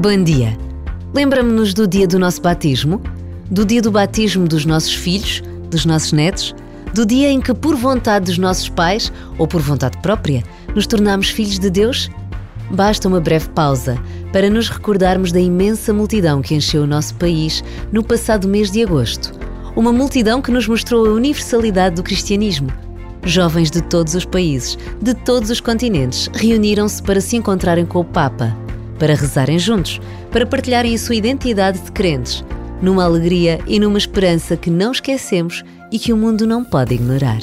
Bom dia! Lembra-nos do dia do nosso batismo? Do dia do batismo dos nossos filhos, dos nossos netos? Do dia em que, por vontade dos nossos pais ou por vontade própria, nos tornamos filhos de Deus? Basta uma breve pausa para nos recordarmos da imensa multidão que encheu o nosso país no passado mês de agosto. Uma multidão que nos mostrou a universalidade do cristianismo. Jovens de todos os países, de todos os continentes, reuniram-se para se encontrarem com o Papa para rezarem juntos, para partilharem a sua identidade de crentes, numa alegria e numa esperança que não esquecemos e que o mundo não pode ignorar.